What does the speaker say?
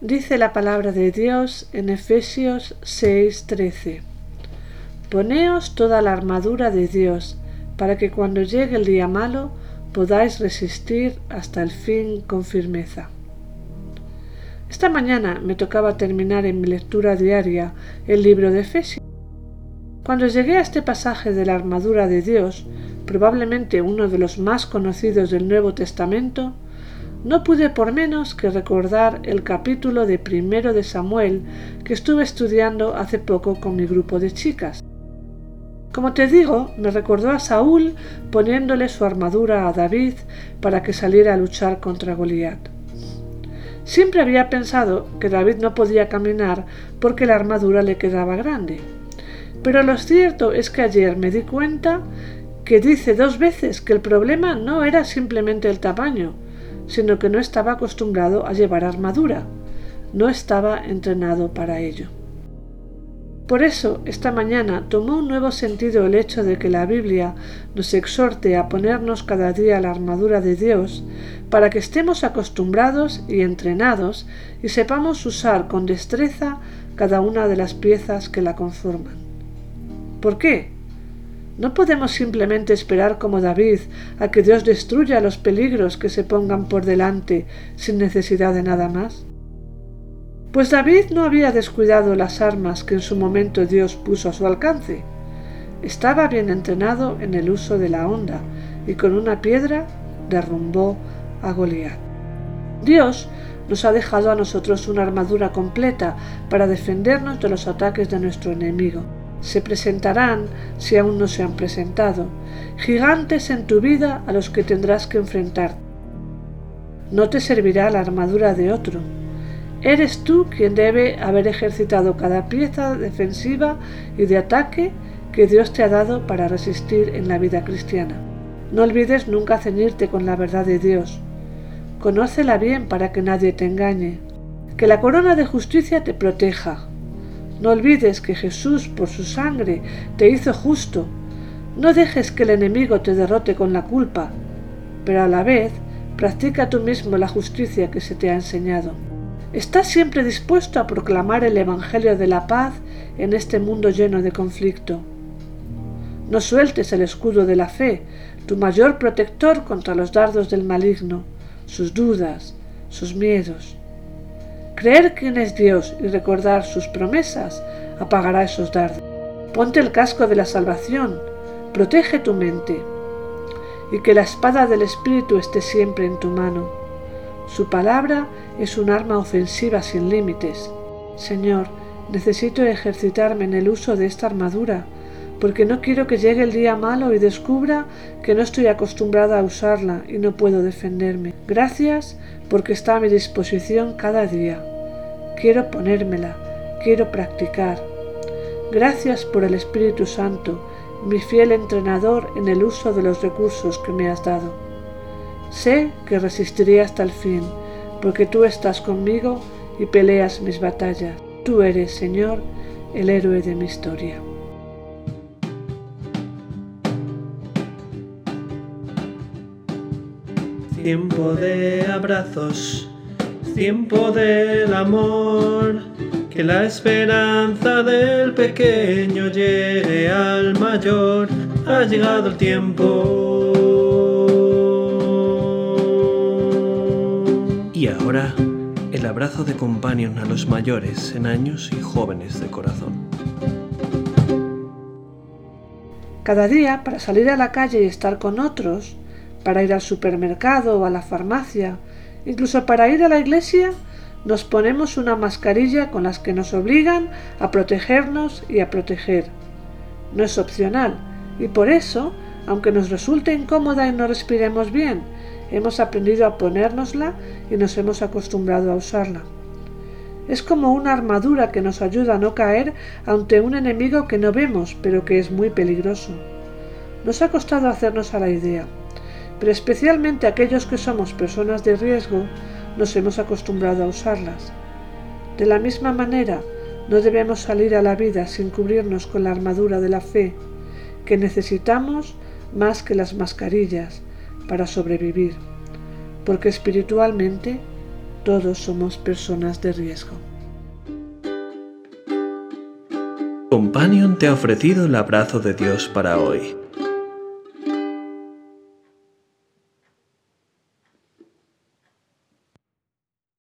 Dice la palabra de Dios en Efesios 6:13. Poneos toda la armadura de Dios, para que cuando llegue el día malo podáis resistir hasta el fin con firmeza. Esta mañana me tocaba terminar en mi lectura diaria el libro de Efesios. Cuando llegué a este pasaje de la armadura de Dios, probablemente uno de los más conocidos del Nuevo Testamento, no pude por menos que recordar el capítulo de primero de Samuel que estuve estudiando hace poco con mi grupo de chicas. Como te digo, me recordó a Saúl poniéndole su armadura a David para que saliera a luchar contra Goliat. Siempre había pensado que David no podía caminar porque la armadura le quedaba grande. Pero lo cierto es que ayer me di cuenta que dice dos veces que el problema no era simplemente el tamaño, sino que no estaba acostumbrado a llevar armadura, no estaba entrenado para ello. Por eso, esta mañana tomó un nuevo sentido el hecho de que la Biblia nos exhorte a ponernos cada día la armadura de Dios para que estemos acostumbrados y entrenados y sepamos usar con destreza cada una de las piezas que la conforman. ¿Por qué? No podemos simplemente esperar como David a que Dios destruya los peligros que se pongan por delante sin necesidad de nada más. Pues David no había descuidado las armas que en su momento Dios puso a su alcance. Estaba bien entrenado en el uso de la honda y con una piedra derrumbó a Goliat. Dios nos ha dejado a nosotros una armadura completa para defendernos de los ataques de nuestro enemigo se presentarán, si aún no se han presentado, gigantes en tu vida a los que tendrás que enfrentar. No te servirá la armadura de otro. Eres tú quien debe haber ejercitado cada pieza defensiva y de ataque que Dios te ha dado para resistir en la vida cristiana. No olvides nunca ceñirte con la verdad de Dios. Conócela bien para que nadie te engañe. Que la corona de justicia te proteja, no olvides que Jesús por su sangre te hizo justo. No dejes que el enemigo te derrote con la culpa, pero a la vez practica tú mismo la justicia que se te ha enseñado. Estás siempre dispuesto a proclamar el Evangelio de la paz en este mundo lleno de conflicto. No sueltes el escudo de la fe, tu mayor protector contra los dardos del maligno, sus dudas, sus miedos. Creer quién es Dios y recordar sus promesas apagará esos dardos. Ponte el casco de la salvación, protege tu mente y que la espada del Espíritu esté siempre en tu mano. Su palabra es un arma ofensiva sin límites. Señor, necesito ejercitarme en el uso de esta armadura, porque no quiero que llegue el día malo y descubra que no estoy acostumbrada a usarla y no puedo defenderme. Gracias porque está a mi disposición cada día. Quiero ponérmela, quiero practicar. Gracias por el Espíritu Santo, mi fiel entrenador en el uso de los recursos que me has dado. Sé que resistiré hasta el fin, porque tú estás conmigo y peleas mis batallas. Tú eres, Señor, el héroe de mi historia. Tiempo de abrazos, tiempo del amor, que la esperanza del pequeño llegue al mayor, ha llegado el tiempo. Y ahora, el abrazo de companion a los mayores en años y jóvenes de corazón. Cada día, para salir a la calle y estar con otros, para ir al supermercado o a la farmacia, incluso para ir a la iglesia, nos ponemos una mascarilla con las que nos obligan a protegernos y a proteger. No es opcional, y por eso, aunque nos resulte incómoda y no respiremos bien, hemos aprendido a ponérnosla y nos hemos acostumbrado a usarla. Es como una armadura que nos ayuda a no caer ante un enemigo que no vemos, pero que es muy peligroso. Nos ha costado hacernos a la idea, pero especialmente aquellos que somos personas de riesgo, nos hemos acostumbrado a usarlas. De la misma manera, no debemos salir a la vida sin cubrirnos con la armadura de la fe, que necesitamos más que las mascarillas para sobrevivir, porque espiritualmente todos somos personas de riesgo. Companion te ha ofrecido el abrazo de Dios para hoy.